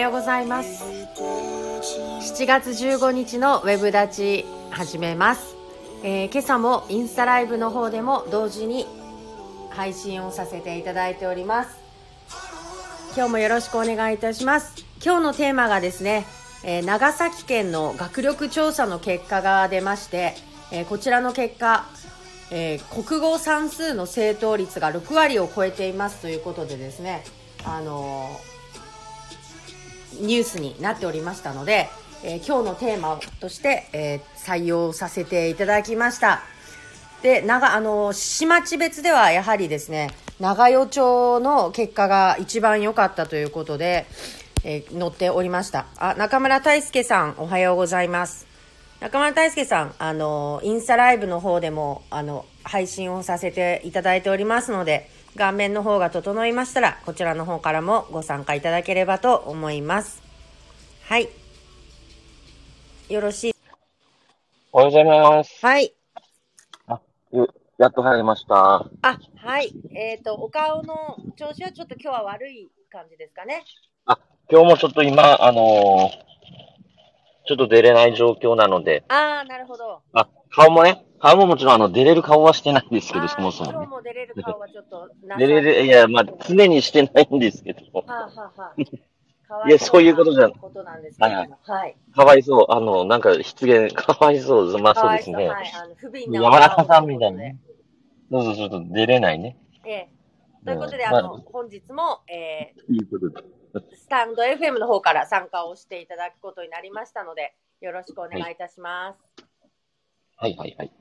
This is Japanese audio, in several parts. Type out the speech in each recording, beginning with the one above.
おはようございます。7月15日のウェブ立ち始めます、えー、今朝もインスタライブの方でも同時に配信をさせていただいております。今日もよろしくお願いいたします。今日のテーマがですね、えー、長崎県の学力調査の結果が出まして、えー、こちらの結果えー、国語算数の正答率が6割を超えていますということでですね、あのー、ニュースになっておりましたので、えー、今日のテーマとして、え採用させていただきました。で、長、あの市町別ではやはりですね、長与町の結果が一番良かったということで、え載っておりました。あ、中村大輔さん、おはようございます。中村大輔さん、あの、インスタライブの方でも、あの、配信をさせていただいておりますので、顔面の方が整いましたら、こちらの方からもご参加いただければと思います。はい。よろしい。おはようございます。はい。あ、やっと入りました。あ、はい。えっ、ー、と、お顔の調子はちょっと今日は悪い感じですかね？あ、今日もちょっと今、あのーちょっと出れない状況なので。ああ、なるほど。あ、顔もね、顔ももちろんあの、出れる顔はしてないんですけど、そもそも、ね。今日も出れる顔はちょっと出れる、いや、まあ、常にしてないんですけど。はあ、はあはあ、いや、そういうことじゃん。ことなんですけど、はい、はい。かわいそう。あの、なんか、失言、かわいそう。まあ、そうですね。はい、あの、不憫な。山中さんみたいにね。どうぞ、ちょっと出れないね。ええ。ということで、あの、本日も、えー、いいことで。スタンド FM の方から参加をしていただくことになりましたので、よろしくお願いいたします。はい、はい、はい。はい。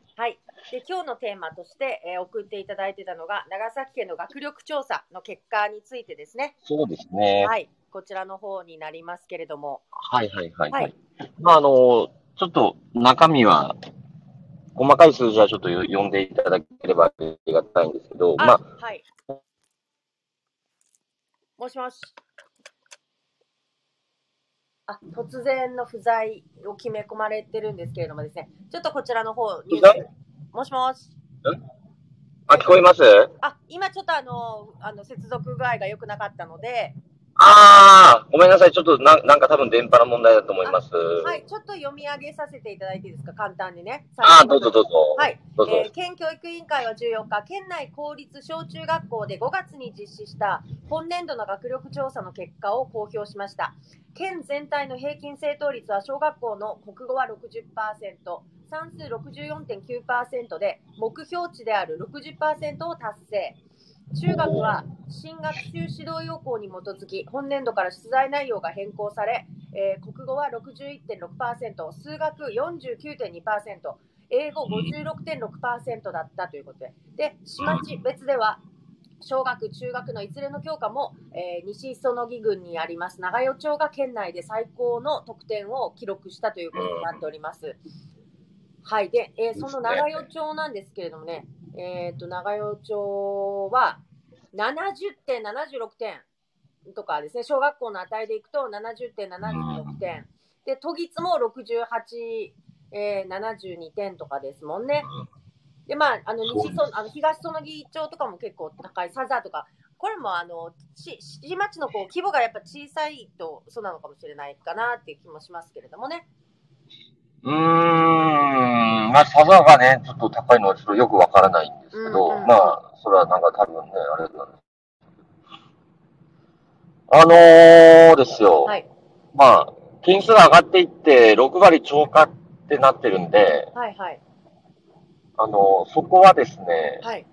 で、今日のテーマとして、えー、送っていただいてたのが、長崎県の学力調査の結果についてですね。そうですね。はい。こちらの方になりますけれども。はい、はい、はい。はい。まあ、あの、ちょっと中身は、細かい数字はちょっと読んでいただければありがたいんですけど、あまあ、はい。もしもし。あ突然の不在を決め込まれてるんですけれどもですね、ちょっとこちらの方、ニュース。もしもし？あ、聞こえます？あ、今ちょっとあの、あの、接続具合が良くなかったので、ああ、ごめんなさい。ちょっとな、なんか多分電波の問題だと思います。はい、ちょっと読み上げさせていただいていいですか、簡単にね。ああ、どうぞどうぞ。はい。どうぞえー、県教育委員会は14日、県内公立小中学校で5月に実施した本年度の学力調査の結果を公表しました。県全体の平均正答率は小学校の国語は60%、算数64.9%で、目標値である60%を達成。中学は新学習指導要項に基づき本年度から出題内容が変更され、えー、国語は61.6%数学49.2%英語56.6%だったということでで市町別では小学、中学のいずれの教科も、えー、西磯野木郡にあります長与町が県内で最高の得点を記録したということになっております。はい。で、えー、その長与町なんですけれどもね、えっ、ー、と、長与町は70点、76点とかですね、小学校の値でいくと70点、76点。で、都立も68、えー、72点とかですもんね。で、まあ、あの、西そ、あの、東園木町とかも結構高い、サザーとか、これもあの、ち、市町のこう、規模がやっぱ小さいと、そうなのかもしれないかなっていう気もしますけれどもね。うーん、まあ、サザーがね、ちょっと高いのはちょっとよくわからないんですけど、うんうん、まあ、それはなんか多分ね、あれなんです。あのー、ですよ。はい。まあ、点数が上がっていって、6割超過ってなってるんで、はいはい。あのー、そこはですね、はい。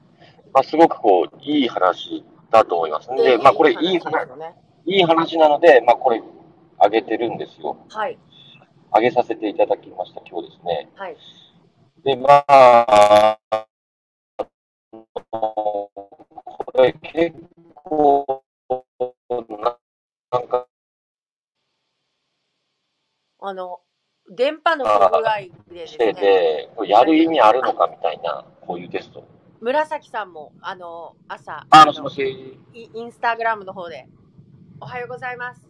まあ、すごくこう、いい話だと思います。で、まあ、これいい話、ね、いい話なので、まあ、これ、上げてるんですよ。はい。上げさせていただきました、今日ですね。はい。で、まあ、これ結構、なんか、あの、電波の不具合でですね。で、これやる意味あるのかみたいな、こういうテスト。紫さんも、あの、朝、あ、もしもし。インスタグラムの方で、おはようございます。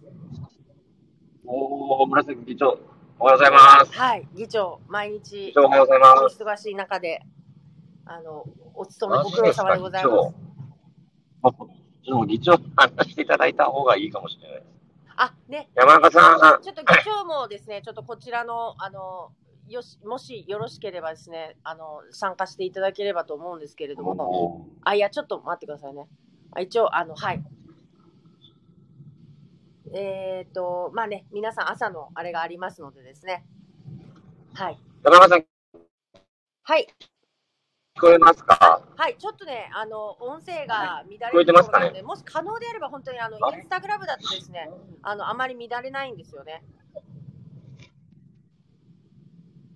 おー、紫議長。おはようございます。はい、議長、毎日、おはようございます。忙しい中で、あの、お勤めご苦労様でございます。ちょっと議長話していただいた方がいいかもしれないです。あ、ね。山中さん。ちょっと議長もですね、ちょっとこちらの、あの、よし、もしよろしければですね、あの、参加していただければと思うんですけれども、あ、いや、ちょっと待ってくださいね。あ一応、あの、はい。えっ、ー、と、まあね、皆さん朝のあれがありますのでですね。はい。山中さん。はい。聞こえますか？はい、ちょっとね、あの、音声が乱れてるので、ね、もし可能であれば、本当にあの、インスタグラムだとですね、あの、あまり乱れないんですよね。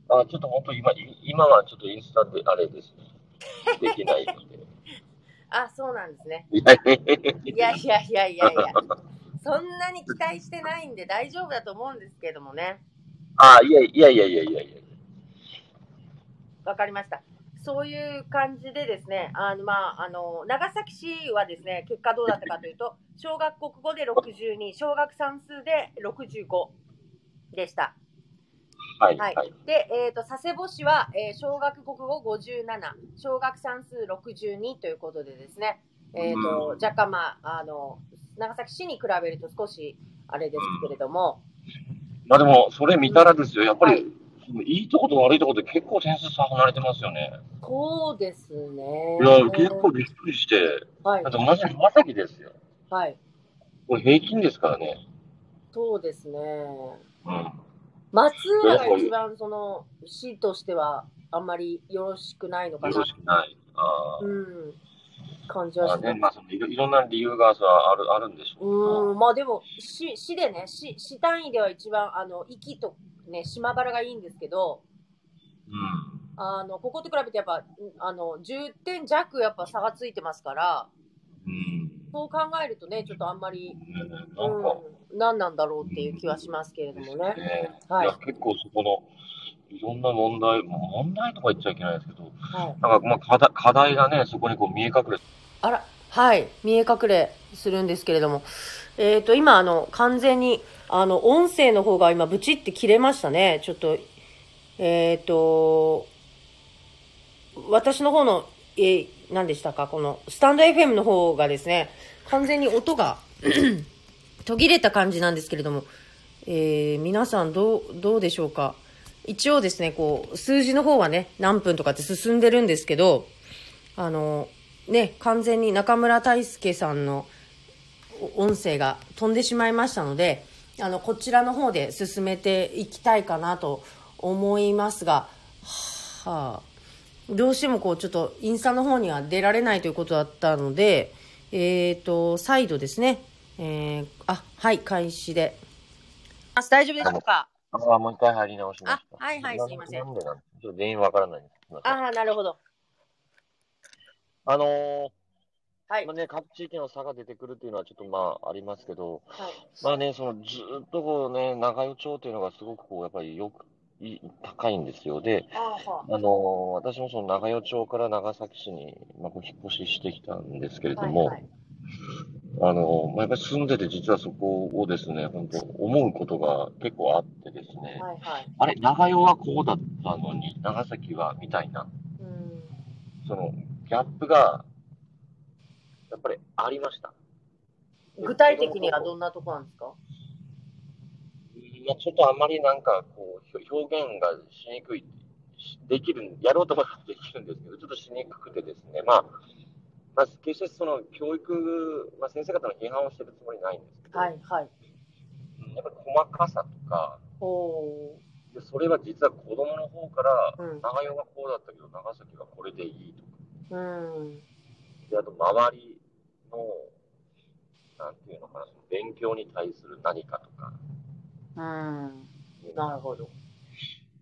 あ、ちょっと本当今、今はちょっとインスタであれですね。できないので。あ、そうなんですね。いやいやいやいやいや。そんなに期待してないんで大丈夫だと思うんですけどもね。あいやいやいやいやいやいや。わかりました。そういう感じでですね、あの、まあ、あの、長崎市はですね、結果どうだったかというと、小学国語で62、小学算数で65でした。はい。はい、で、えっ、ー、と、佐世保市は、えー、小学国語57、小学算数62ということでですね、えっ、ー、と、若干まあ、あの、長崎市に比べると少しあれですけれども。まあでも、それ見たらですよ、やっぱり、はいいいとこと悪いとこで結構点数差離れてますよね。そうですね。いや、結構びっくりして。はい。だって同じ長崎ですよ。はい。これ平均ですからね。そうですね。うん。松浦が一番その市としてはあんまりよろしくないのかな。よろしくない。ああ。うん。感じはします。ね、まあそのいろいろんな理由がさあるあるんでしょう。うん、まあでも市市でね市市単位では一番あの息とね、島原がいいんですけど、うん、あのここと比べてやっぱあの10点弱やっぱ差がついてますから、うん、そう考えるとね、ちょっとあんまり、うん、何なんだろうっていう気はしますけれどもね。ねはい、結構そこのいろんな問題、問題とか言っちゃいけないですけど、はい、なんかまあ課題課題がね、そこにこう見え隠れ。あら、はい、見え隠れするんですけれども、えっ、ー、と、今、あの、完全に、あの、音声の方が今、ブチって切れましたね。ちょっと、えっ、ー、と、私の方の、えー、何でしたか？この、スタンド FM の方がですね、完全に音が 途切れた感じなんですけれども、えー、皆さんどう、どうでしょうか？一応ですね、こう、数字の方はね、何分とかって進んでるんですけど、あの、ね、完全に中村大輔さんの音声が飛んでしまいましたので、あの、こちらの方で進めていきたいかなと思いますが、はあ、どうしてもこう、ちょっとインスタの方には出られないということだったので、えっ、ー、と、再度ですね、えー、あ、はい、開始で。あ、大丈夫でしょうか？あ、もう一回入り直しました。はいはい、すいません。ちょっと原因わからないです。ああ、なるほど。あのー、はい。まあね、各地域の差が出てくるっていうのはちょっとまあありますけど、はい、まあね、そのずっとこうね、長与町っていうのがすごくこう、やっぱりよく、い高いんですよ。で、あの私もその長与町から長崎市に、まあ、引っ越ししてきたんですけれども、はいはい、あのまあ、やっぱり住んでて実はそこをですね、本当思うことが結構あってですね、はいはい、あれ、長与はこうだったのに、長崎はみたいな、うん、そのギャップがやっぱりありました。具体的にはどんなとこなんですか？まあ、ちょっとあまりなんかこう表現がしにくい、できる、やろうと思えばできるんですけど、ちょっとしにくくてですね、まあ、まあ、決してその教育、まあ、先生方の批判をしてるつもりないんですけど、はいはい、やっぱり細かさとか、でそれは実は子供の方から、うん、長与がこうだったけど、長崎はこれでいいとか、うん、であと周りの、なんていうのかな、その勉強に対する何かとか。うん、なるほど。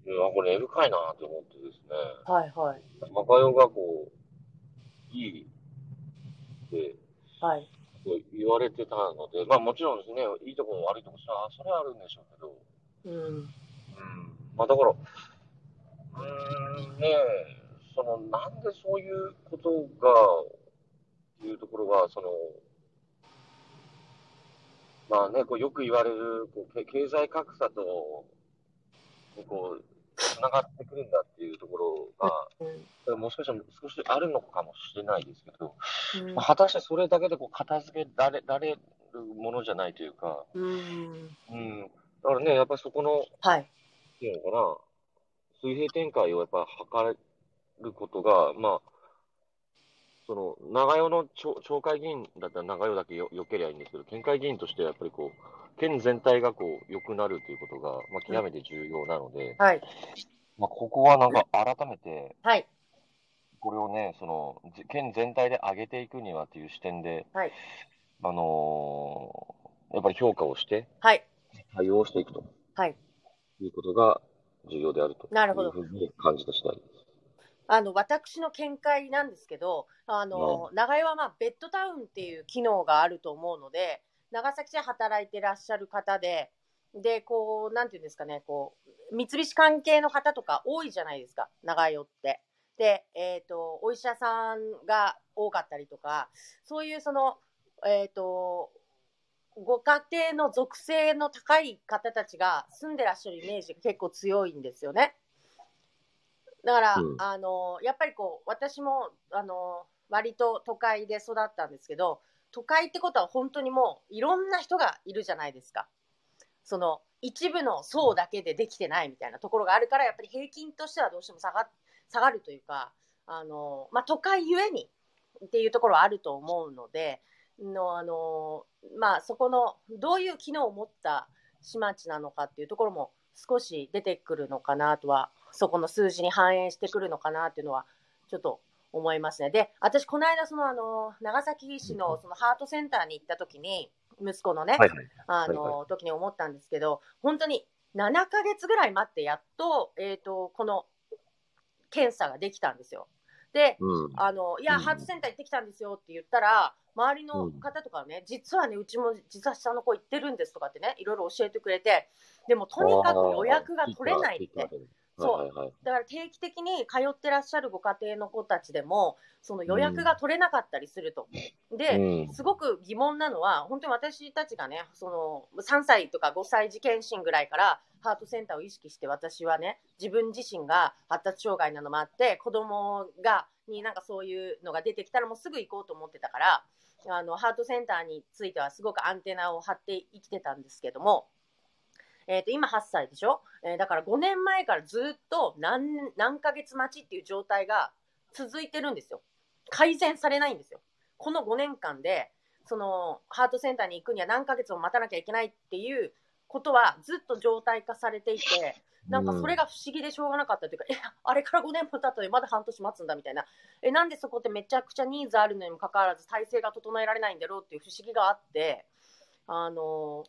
いや、これ根深いなと思ってですね。はいはい。若代がこう、いいはい。言われてたので、まあもちろんですね、いいとこも悪いとこさ、それはあるんでしょうけど。うん。うん。まあだから、うーん、ねその、なんでそういうことがいうところは、その、まあね、こうよく言われるこう経済格差とこうつながってくるんだっていうところが、もしかしたら少しあるのかもしれないですけど、うん、まあ、果たしてそれだけでこう片付けられられるものじゃないというか、うん。うん。だからね、やっぱりそこの、はい。っていうのかな、水平展開をやっぱ図ることが、まあ、その、長与の町町会議員だったら長与だけよよけりゃいいんですけど、県会議員としてはやっぱりこう、県全体がこう、良くなるということが、まあ、極めて重要なので、はい。まあ、ここはなんか改めて、はい。これをね、その、県全体で上げていくにはという視点で、はい。あのー、やっぱり評価をして、はい。対応していくと。はい。いうことが重要であると。なるほど。いうふうに感じた次第です。あの、私の見解なんですけど、あの、長井はまあ、ベッドタウンっていう機能があると思うので、長崎で働いてらっしゃる方で、で、こう、なんていうんですかね、こう、三菱関係の方とか多いじゃないですか、長与って。で、えっ、ー、と、お医者さんが多かったりとか、そういうその、えっ、ー、と、ご家庭の属性の高い方たちが住んでらっしゃるイメージが結構強いんですよね。だから、うん、あの、やっぱりこう、私も、あの、割と都会で育ったんですけど、都会ってことは本当にもういろんな人がいるじゃないですか。その一部の層だけでできてないみたいなところがあるから、やっぱり平均としてはどうしても下が下がるというか、あの、まあ、都会ゆえにっていうところはあると思うので、の、あの、まあ、そこの、どういう機能を持った市町なのかっていうところも少し出てくるのかなとはそこの数字に反映してくるのかなっていうのは、ちょっと思いますね。で、私、この間、その、あの、長崎市の、その、ハートセンターに行った時に、息子のね、はいはい、あの、はい。はい、時に思ったんですけど、本当に7ヶ月ぐらい待って、やっと、えっ、ー、と、この、検査ができたんですよ。で、うん、あの、いや、ハートセンター行ってきたんですよって言ったら、周りの方とかね、うん、実はね、うちも実は下の子行ってるんですとかってね、いろいろ教えてくれて、でもとにかく予約が取れないって。そう、だから定期的に通ってらっしゃるご家庭の子たちでも、その予約が取れなかったりすると。うん、で、すごく疑問なのは、本当に私たちがね、その3歳とか5歳児検診ぐらいからハートセンターを意識して私はね、自分自身が発達障害なのもあって、子供が、になんかそういうのが出てきたらもうすぐ行こうと思ってたから、あの、ハートセンターについてはすごくアンテナを張って生きてたんですけども、えっ、ー、と、今8歳でしょ、えー、だから5年前からずっと何、何ヶ月待ちっていう状態が続いてるんですよ。改善されないんですよ。この5年間で、その、ハートセンターに行くには何ヶ月も待たなきゃいけないっていうことはずっと状態化されていて、なんかそれが不思議でしょうがなかったというか、うん、え、あれから5年も経ったのにまだ半年待つんだみたいな。え、なんでそこってめちゃくちゃニーズあるのにもかかわらず体制が整えられないんだろうっていう不思議があって、あの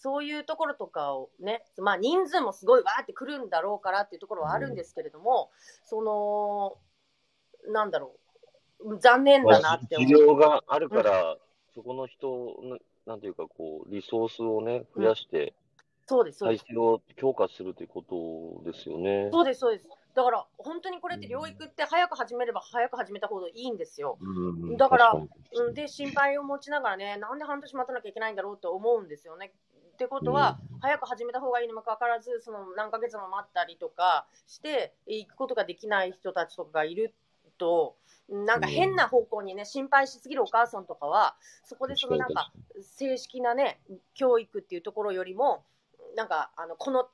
そういうところとかをね、まあ人数もすごいわーって来るんだろうからっていうところはあるんですけれども、うん、その、なんだろう、残念だなって思う。治療があるから、うん、そこの人の、なんていうかこう、リソースをね、増やして、そうです、そうです。体制を強化するということですよね。そうです、そうです。だから、本当にこれって療育って早く始めれば早く始めたほどいいんですよ。うん、だから、うん、で、心配を持ちながらね、なんで半年待たなきゃいけないんだろうって思うんですよね。ってことは、うん、早く始めた方がいいにもかかわらず、その何ヶ月も待ったりとかして、行くことができない人たちとかがいると、なんか変な方向にね、心配しすぎるお母さんとかは、そこでそのなんか、正式なね、教育っていうところよりも、なんか、あの、この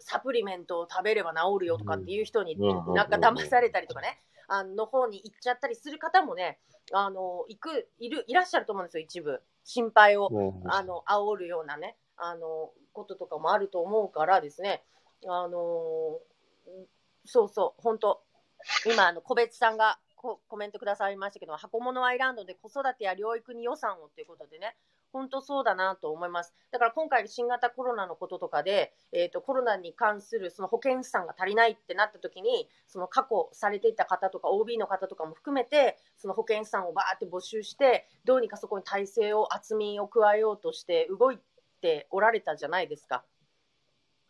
サプリメントを食べれば治るよとかっていう人に、なんか騙されたりとかね、あの方に行っちゃったりする方もね、あの、行く、いる、いらっしゃると思うんですよ、一部。心配を、あの、煽るようなね。あの、こととかもあると思うからですね、あのそうそう、本当。今、あの、個別さんがコメントくださいましたけど、箱物アイランドで子育てや療育に予算をということでね、本当そうだなと思います。だから今回新型コロナのこととかで、えっ、ー、と、コロナに関するその保健師さんが足りないってなった時に、その過去されていた方とか OB の方とかも含めて、その保健師さんをバーって募集して、どうにかそこに体制を厚みを加えようとして動いておられたじゃないですか。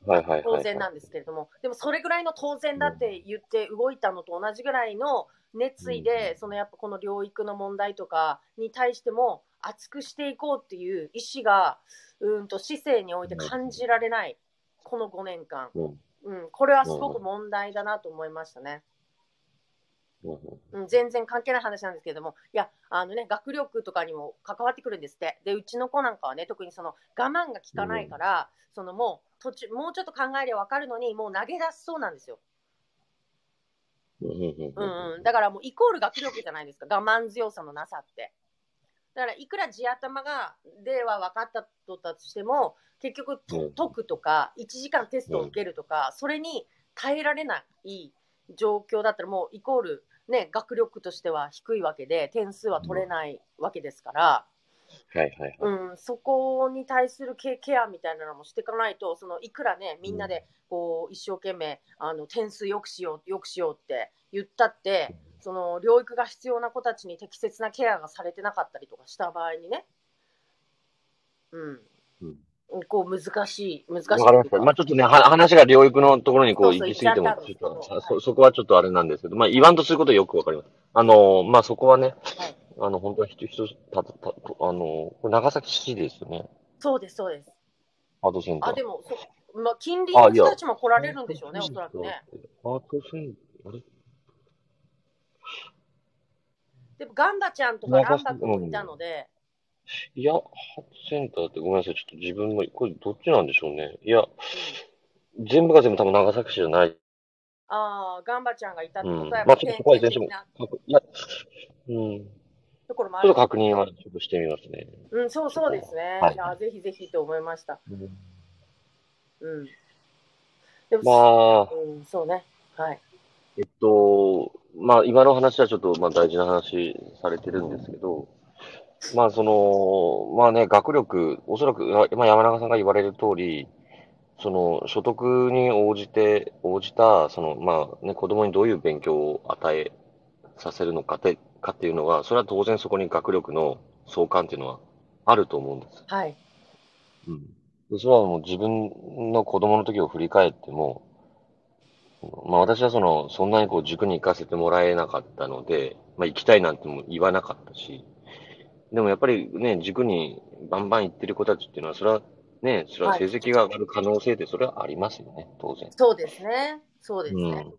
はいはい当然なんですけれども、でもそれぐらいの当然だって言って動いたのと同じぐらいの熱意で、そのやっぱこの療育の問題とかに対しても熱くしていこうっていう意思が、うんと市政において感じられない、この5年間。うん、これはすごく問題だなと思いましたね。うん、全然関係ない話なんですけれども、いや、あのね、学力とかにも関わってくるんですって。で、うちの子なんかはね、特にその我慢が効かないから、うん、そのもう途中、もうちょっと考えりゃ分かるのに、もう投げ出すそうなんですよ。うんうん、だからもうイコール学力じゃないですか、我慢強さのなさって。だからいくら地頭がでは分かったとたとしても、結局解くとか、1時間テストを受けるとか、それに耐えられない状況だったら、もうイコール、ね、学力としては低いわけで、点数は取れないわけですから、はいはいうん、そこに対するケケアみたいなのもしていかないと、そのいくらね、みんなでこう一生懸命あの点数よくしよう、よくしようって言ったって、その療育が必要な子たちに適切なケアがされてなかったりとかした場合にね、うん、うん、こう難しい、難しい。わかりました。まあちょっとね、話が療育のところにこう行き過ぎても、ちょっとそ、そこはちょっとあれなんですけど、まあ言わんとすることはよくわかります。あの、まあそこはね、はい、あの、本当は一つ、た、た、あの、長崎市ですよね。そうです、そうです。アートセンター。あ、でも、そまあ、近隣の人たちも来られるんでしょうね、おそらくね。アートセンター、あれ？でも、ガンバちゃんとかランバ君もいたので。いや、ハートセンターってごめんなさい。ちょっと自分も、これどっちなんでしょうね。いや、うん、全部が全部多分長崎市じゃない。ああ、ガンバちゃんがいたってことは、まあちょっとそこは全いや、うん。ところもある。ちょっと確認はちょっとしてみますね。うん、そうそうですね。はい、いや、ぜひぜひと思いました。うん。うん、でも、まあ、うん、そうね。はい。えっと、まあ、今の話はちょっと、まあ、大事な話されてるんですけど、まあ、その、まあね、学力、おそらく、まあ、山中さんが言われる通り、その、所得に応じて、応じた、その、まあ、ね、子供にどういう勉強を与えさせるのかって、かっていうのは、それは当然そこに学力の相関っていうのはあると思うんです。はい。うん。でそれはもう自分の子供の時を振り返っても、まあ私はその、そんなにこう塾に行かせてもらえなかったので、まあ行きたいなんても言わなかったし、でもやっぱりね、塾にバンバン行ってる子たちっていうのは、それはね、それは成績が上がる可能性ってそれはありますよね、当然。そうですね。そうですね。うん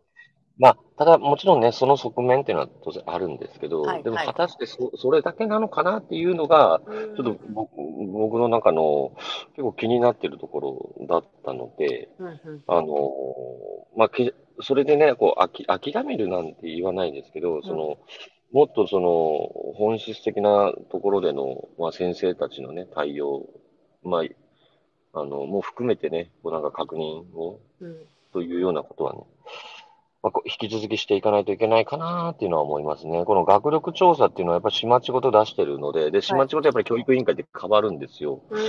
まあ、ただ、もちろんね、その側面っていうのは当然あるんですけど、はいでも果たしてそそれだけなのかなっていうのが、ちょっと僕僕の中の結構気になってるところだったので、うんうんあの、まあ、けそれでね、こう、あき諦めるなんて言わないですけど、その、もっとその、本質的なところでの、まあ、先生たちのね、対応、まあ、あの、も含めてね、こうなんか確認を、うんというようなことはね、まあ、引き続きしていかないといけないかなっていうのは思いますね。この学力調査っていうのはやっぱり市町ごと出してるので、で、市町ごとやっぱり教育委員会で変わるんですよ。は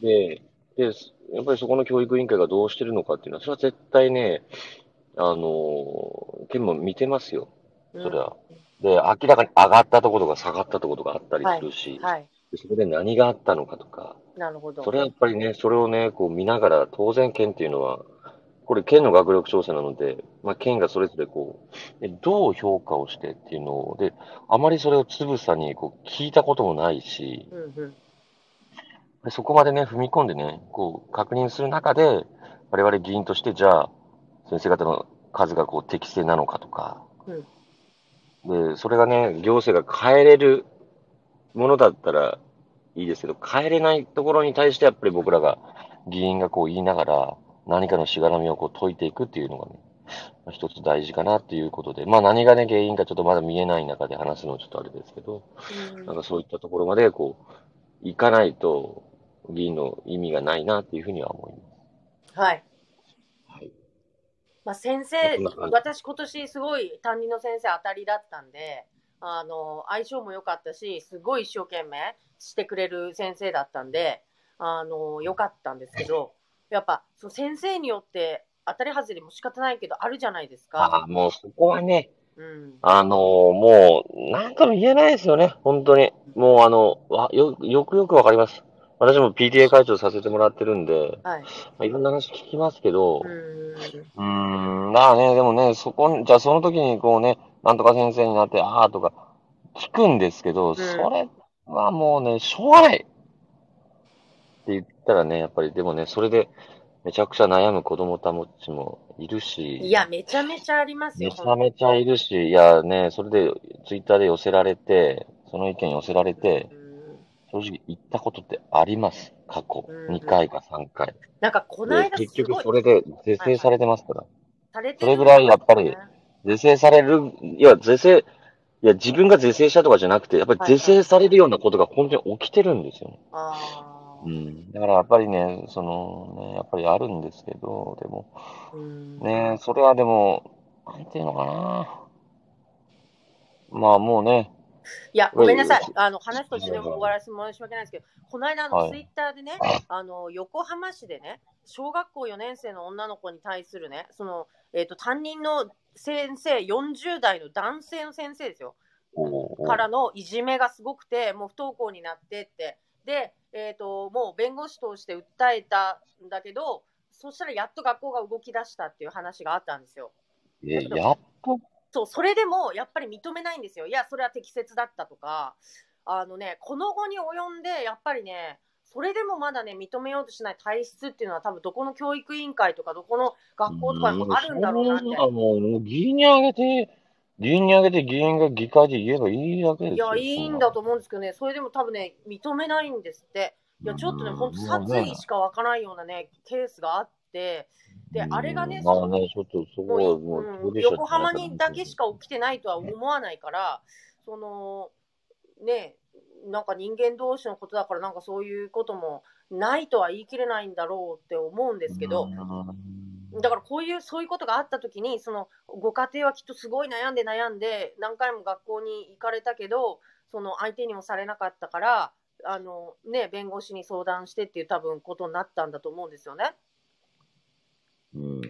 い、で、で、やっぱりそこの教育委員会がどうしてるのかっていうのは、それは絶対ね、あの、県も見てますよ。それは。で、明らかに上がったところとか下がったところとかあったりするし、はいはい、でそこで何があったのかとか、なるほど。それはやっぱりね、それをね、こう見ながら、当然県っていうのは、これ県の学力調査なので、まあ、県がそれぞれこう、どう評価をしてっていうので、あまりそれをつぶさにこう聞いたこともないし、うんうん、そこまでね、踏み込んでね、こう確認する中で、我々議員としてじゃあ、先生方の数がこう適正なのかとか、うん、で、それがね、行政が変えれるものだったらいいですけど、変えれないところに対してやっぱり僕らが、議員がこう言いながら、何かのしがらみをこう解いていくっていうのがね、一つ大事かなっていうことで、まあ何がね、原因かちょっとまだ見えない中で話すのはちょっとあれですけど、うん、なんかそういったところまでこう、行かないと議員の意味がないなっていうふうには思います。はい。はい。まあ先生、私今年すごい担任の先生当たりだったんで、あの、相性も良かったし、すごい一生懸命してくれる先生だったんで、あの、良かったんですけど、やっぱ、その先生によって当たり外れも仕方ないけど、あるじゃないですか。ああ、もうそこはね、うん、あのー、もう、なんとも言えないですよね、本当に。もう、あの、わよよくよくわかります。私も PTA 会長させてもらってるんで、はい。まあ、いろんな話聞きますけど、うん。うん、まあね、でもね、そこ、じゃあその時にこうね、なんとか先生になって、ああとか、聞くんですけど、うん、それはもうね、しょうがないって言ったらね、やっぱりでもね、それで、めちゃくちゃ悩む子供たちもいるし。いや、めちゃめちゃありますよ。めちゃめちゃいるし、いやね、それでツイッターで寄せられて、その意見寄せられて、正直言ったことってあります。過去。2回か3回。なんかこの間結局それで是正されてますから。はいはい、それぐらいやっぱり、是正される、いや、是正、いや、自分が是正したとかじゃなくて、やっぱり是正されるようなことが本当に起きてるんですよね。はい、うん。だからやっぱりね、そのね、やっぱりあるんですけど、でも、ね、それはでも、なんていうのかな。まあもうね、いや、ごめんなさい。あの、話として終わらせて申し訳ないんですけど、この間、の、ツイッターでね、あの、横浜市でね、小学校4年生の女の子に対するね、その、えっ、ー、と、担任の先生、40代の男性の先生ですよ。からのいじめがすごくて、もう不登校になってって。で、えっ、ー、と、もう弁護士として訴えたんだけど、そしたらやっと学校が動き出したっていう話があったんですよ。え、やっとそう、それでもやっぱり認めないんですよ。いや、それは適切だったとか、あのね、この後に及んで、やっぱりね、それでもまだね、認めようとしない体質っていうのは、多分どこの教育委員会とか、どこの学校とかにもあるんだろうなって。うん、もう議員にあげて、議員にあげて議員が議会で言えばいいわけですよ。いや、いいんだと思うんですけどね、それでも多分ね、認めないんですって。いや、ちょっとね、本当殺意しか湧かないようなね、ケースがあって、で、あれがね、まあね、ちょっとそうん、横浜にだけしか起きてないとは思わないから、その、ね、なんか人間同士のことだから、なんかそういうこともないとは言い切れないんだろうって思うんですけど、だからこういう、そういうことがあったときに、その、ご家庭はきっとすごい悩んで悩んで、何回も学校に行かれたけど、その相手にもされなかったから、あのね、弁護士に相談してっていう多分ことになったんだと思うんですよね。うん。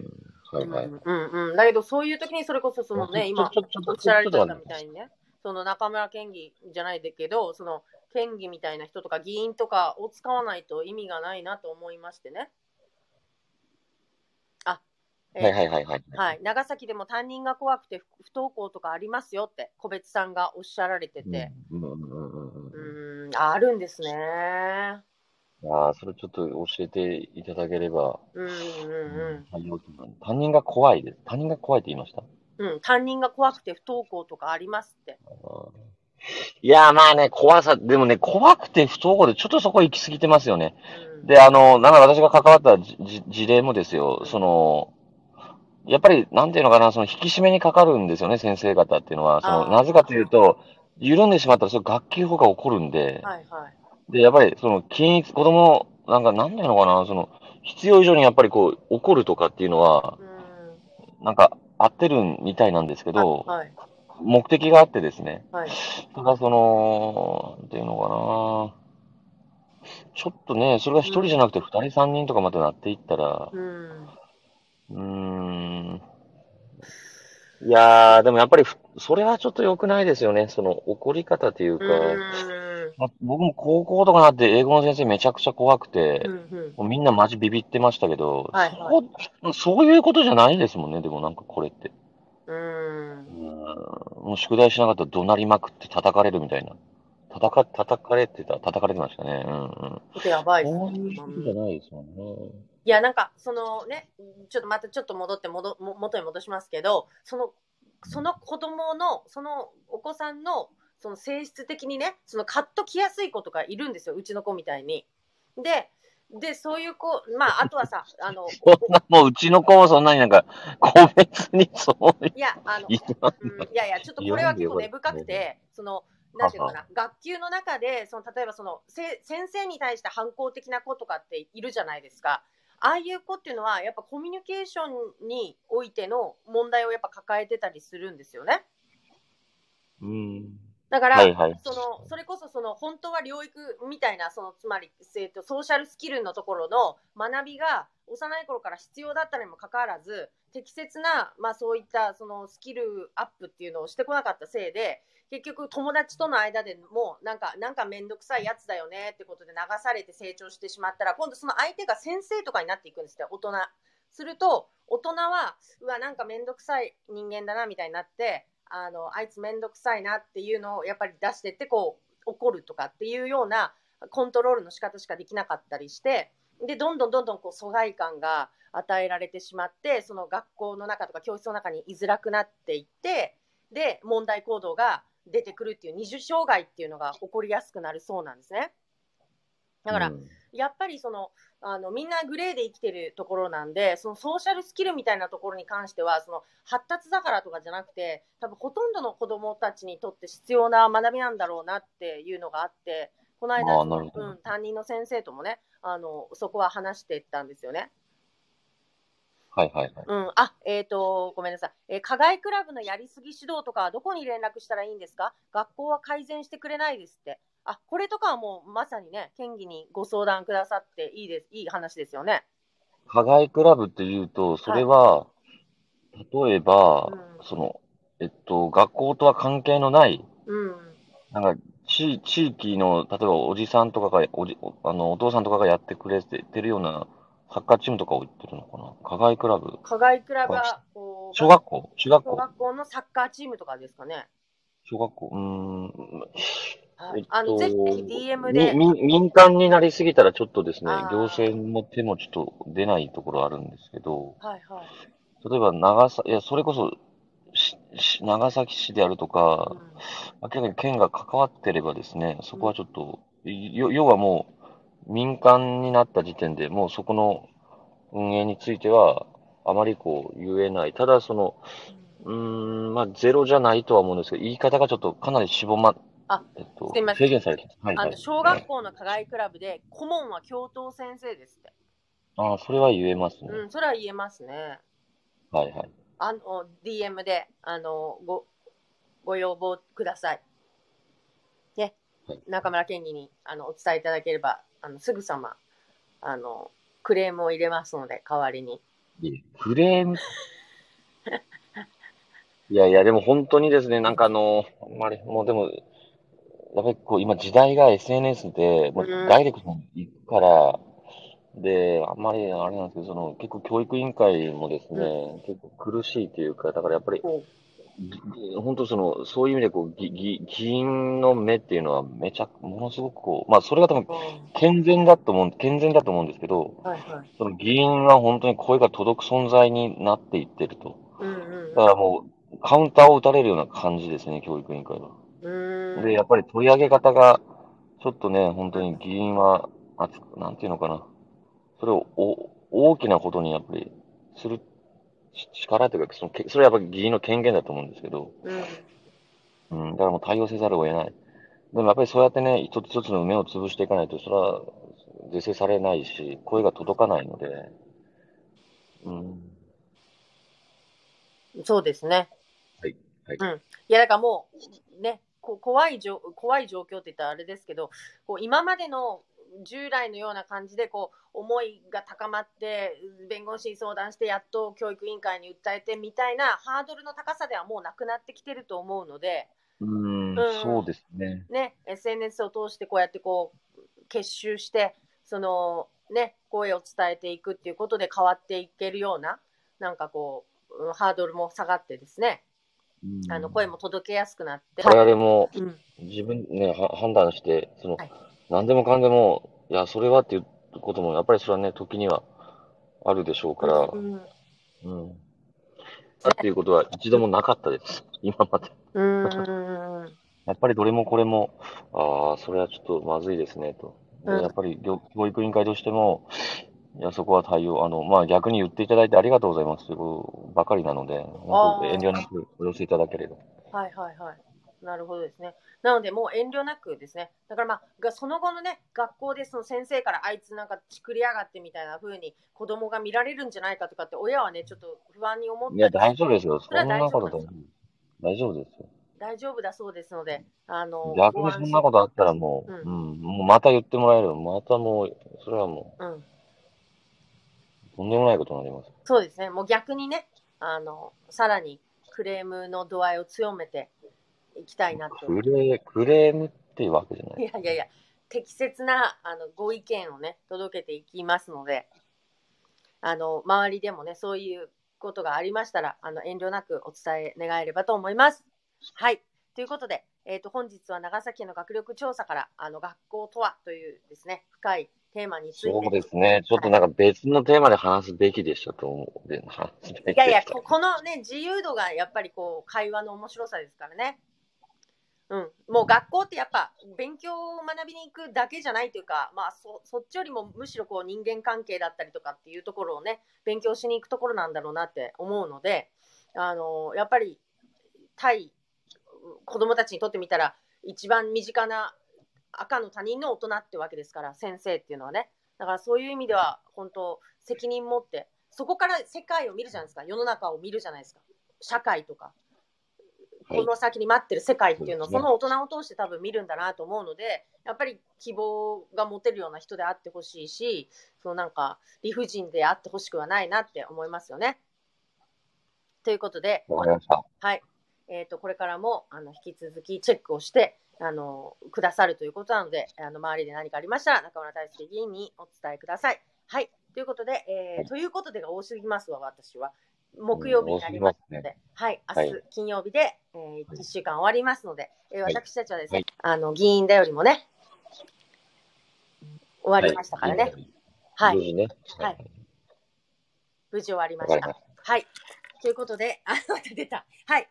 はいはい。うんうん。だけど、そういう時にそれこそ、そのね、今、おっしゃられたみたいにね、その中村県議じゃないけど、その県議みたいな人とか議員とかを使わないと意味がないなと思いましてね。あ、えー、はいはいはいはい。はい。長崎でも担任が怖くて不登校とかありますよって、個別さんがおっしゃられてて。うん、うん、うん。あるんですね。ああ、それちょっと教えていただければ。うんうんうん。担任が怖いです。担任が怖いって言いました？うん、担任が怖くて不登校とかありますって。いや、まあね、怖さ、でもね、怖くて不登校でちょっとそこ行き過ぎてますよね。うん、で、あの、なんか私が関わった事例もですよ、その、やっぱり、なんていうのかな、その引き締めにかかるんですよね、先生方っていうのは。その、なぜかというと、緩んでしまったら、それ学級法が起こるんで、はいはい。で、やっぱり、その、均一、子供、なんか、なんだのかな、その、必要以上にやっぱりこう、怒るとかっていうのは、なんか、合ってるみたいなんですけど、はい、目的があってですね。はい。ただ、その、なんていうのかな、ちょっとね、それが一人じゃなくて二人三人とかまでなっていったら、うん、うーん。いやー、でもやっぱり、それはちょっと良くないですよね。その怒り方というか、まあ、僕も高校とかなって英語の先生めちゃくちゃ怖くて、うんうん、もうみんなマジビビってましたけど、はいはい、そうそういうことじゃないですもんね、でもなんかこれって。うん。もう宿題しなかったら怒鳴りまくって叩かれるみたいな。叩か、叩かれてた、叩かれてましたね。うんうん。ちょっとやばいですね。そういうことじゃないですもんね。いや、なんか、そのね、ちょっとまたちょっと戻って戻、元に戻しますけど、その、その子供の、そのお子さんのその性質的にね、そのカッときやすい子とかいるんですよ、うちの子みたいに。で、で、そういう子、まあ、あとはさ、あの、そんな、もううちの子もそんなになんか、個別にそういや、あの、うん、いやいや、ちょっとこれは結構根深くて、その、なんていうのかな、学級の中で、その、例えばその、せ先生に対して反抗的な子とかっているじゃないですか。ああいう子っていうのは、やっぱコミュニケーションにおいての問題をやっぱ抱えてたりするんですよね。うん。だから、はいはい、そのそれこそその本当は療育みたいなそのつまり、えーと、ソーシャルスキルのところの学びが幼い頃から必要だったにもかかわらず適切な、まあ、そういったそのスキルアップっていうのをしてこなかったせいで結局友達との間でもなんかなんか面倒くさいやつだよねってことで流されて成長してしまったら今度その相手が先生とかになっていくんですよ大人。すると大人はうわなんか面倒くさい人間だなみたいになってあのあいつめんどくさいなっていうのをやっぱり出してってこう怒るとかっていうようなコントロールの仕方しかできなかったりしてで、どんどんどんどんこう疎外感が与えられてしまって、その学校の中とか教室の中に居づらくなっていって、で、問題行動が出てくるっていう二重障害っていうのが起こりやすくなるそうなんですね。だから、うん、やっぱりそのあのみんなグレーで生きてるところなんでそのソーシャルスキルみたいなところに関してはその発達だからとかじゃなくて多分ほとんどの子どもたちにとって必要な学びなんだろうなっていうのがあってこの間、うん、担任の先生ともねあのそこは話してたんですよね。はいはいはい。うん、あ、えっ、ー、と、ごめんなさい。えー、課外クラブのやりすぎ指導とかはどこに連絡したらいいんですか？学校は改善してくれないですって。あ、これとかはもうまさにね、県議にご相談くださっていいです、いい話ですよね。課外クラブっていうと、それは、はい、例えば、うん、その、えっと、学校とは関係のない、うん、なんか、地地域の、例えばおじさんとかが、おじあのお父さんとかがやってくれてるようなサッカーチームとかを言ってるのかな？課外クラブ。課外クラブは、小学校？中学校。小学校のサッカーチームとかですかね。小学校。うん。はい、あの、ぜひ DM で。民間になりすぎたらちょっとですね、行政も手もちょっと出ないところあるんですけど、はいはい。例えば長さ、いや、それこそ、長崎市であるとか、うん、明らかに県が関わってればですね、そこはちょっと、うん、要はもう、民間になった時点でもうそこの運営については、あまりこう言えない。ただその、うん、まあゼロじゃないとは思うんですけど、言い方がちょっとかなり絞ま、あ、えっと、すみません。制限されて。はい、はい、あの小学校の課外クラブで、顧問は教頭先生ですって。ああ、それは言えますね。うん、それは言えますね。はいはい。あの、DM で、あの、ご、ご要望ください。ね。はい、中村県議に、あの、お伝えいただければ、あの、すぐさま、あの、クレームを入れますので、代わりに。クレーム？いやいや、でも本当にですね、なんかあの、あんまり、もうでも、やっぱりこう、今時代が SNS で、もうダイレクトに行くから、で、あんまりあれなんですけど、その、結構教育委員会もですね、結構苦しいというか、だからやっぱり、本当その、そういう意味でこう、議議員の目っていうのはめちゃ、ものすごくこう、まあそれが多分健全だと思う、健全だと思うんですけど、はいはい、その議員は本当に声が届く存在になっていってると。うんうん、だからもう、カウンターを打たれるような感じですね、教育委員会は。で、やっぱり取り上げ方が、ちょっとね、本当に議員は、なんていうのかな。それをお大きなことにやっぱりする力というか、そのそれはやっぱり議員の権限だと思うんですけど、うん、うん、だからもう対応せざるを得ない。でもやっぱりそうやってね、一つ一つの目を潰していかないと、それは是正されないし、声が届かないので、うん。そうですね。はい。はい。うん。いや、だからもう、ね、こ怖いじょ怖い状況って言ったらあれですけど、こう今までの従来のような感じでこう思いが高まって弁護士に相談してやっと教育委員会に訴えてみたいなハードルの高さではもうなくなってきてると思うのでうん、そうですね。ね SNS を通してこうやってこう結集してそのね声を伝えていくっていうことで変わっていけるようななんかこうハードルも下がってですねあの声も届けやすくなって。我々も自分ね、うん、判断して、その、はい、何でもかんでも、いや、それはっていうことも、やっぱりそれはね、時にはあるでしょうから、うん。うん。だっていうことは一度もなかったです。今まで。うん。やっぱりどれもこれも、ああ、それはちょっとまずいですね、と。やっぱり教育委員会としても、いや、そこは対応、あの、まあ、逆に言っていただいてありがとうございますということばかりなので、本当遠慮なくお寄せいただければ。はいはいはい。なるほどですね。なので、もう遠慮なくですね。だからまあ、その後のね、学校でその先生からあいつなんかちくりやがってみたいな風に子供が見られるんじゃないかとかって、親はね、ちょっと不安に思って。いや、大丈夫ですよ。そんなこと大丈夫ですよ。大丈夫だそうですので、あの逆にそんなことあったらもう、うん、うん、もうまた言ってもらえる。またもう、それはもう。うんとんでもないことになります。そうですね。もう逆にね、あの、さらにクレームの度合いを強めていきたいなと。クレクレームっていうわけじゃない。いやいやいや、適切なあのご意見をね、届けていきますので、あの、周りでもね、そういうことがありましたら、あの、遠慮なくお伝え願えればと思います。はい。ということで、えっ、ー、と、本日は長崎の学力調査から、あの、学校とはというですね、深いテーマについて。そうですね。ちょっとなんか別のテーマで話すべきでしたと思う。話すべきいやいやこ、このね、自由度がやっぱりこう、会話の面白さですからね。うん、もう学校ってやっぱ勉強を学びに行くだけじゃないというか、まあそ、そっちよりもむしろこう人間関係だったりとかっていうところをね、勉強しに行くところなんだろうなって思うので、あのやっぱり対子供たちにとってみたら、一番身近な赤の他人の大人ってわけですから、先生っていうのはね。だからそういう意味では、本当、責任持って、そこから世界を見るじゃないですか、世の中を見るじゃないですか、社会とか。この先に待ってる世界っていうのを、その大人を通して多分見るんだなと思うので、やっぱり希望が持てるような人であってほしいし、そのなんか理不尽であってほしくはないなって思いますよね。ということで、わかりました。はい。えっ、ー、と、これからも、あの、引き続きチェックをして、あの、くださるということなので、あの、周りで何かありましたら、中村大輔議員にお伝えください。はい。ということで、えー、はい、ということでが多すぎますわ、私は。木曜日になりますので、ね、はい、明日、はい、金曜日で、えー、1週間終わりますので、えー、私たちはですね、あの、議員だよりもね、終わりましたからね。はい。無事ね。はい。無事終わりました。はい。ということで、あ、また出た。はい。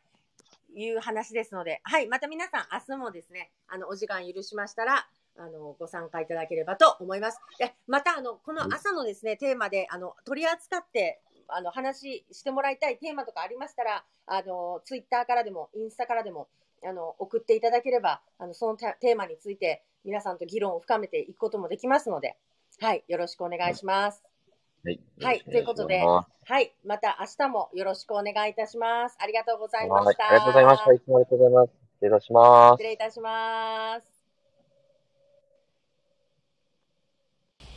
いう話ですので、はい。また皆さん、明日もですね、あの、お時間許しましたら、あの、ご参加いただければと思います。で、また、あの、この朝のですね、テーマで、あの、取り扱ってあの、話してもらいたいテーマとかありましたら、あの、ツイッターからでも、インスタからでも、あの、送っていただければ、あの、そのテーマについて、皆さんと議論を深めていくこともできますので、はい、よろしくお願いします。はい。はい、ということで、はい、また明日もよろしくお願いいたします。ありがとうございました。ありがとうございました。いつもありがとうございます。失礼いたします。失礼いたします。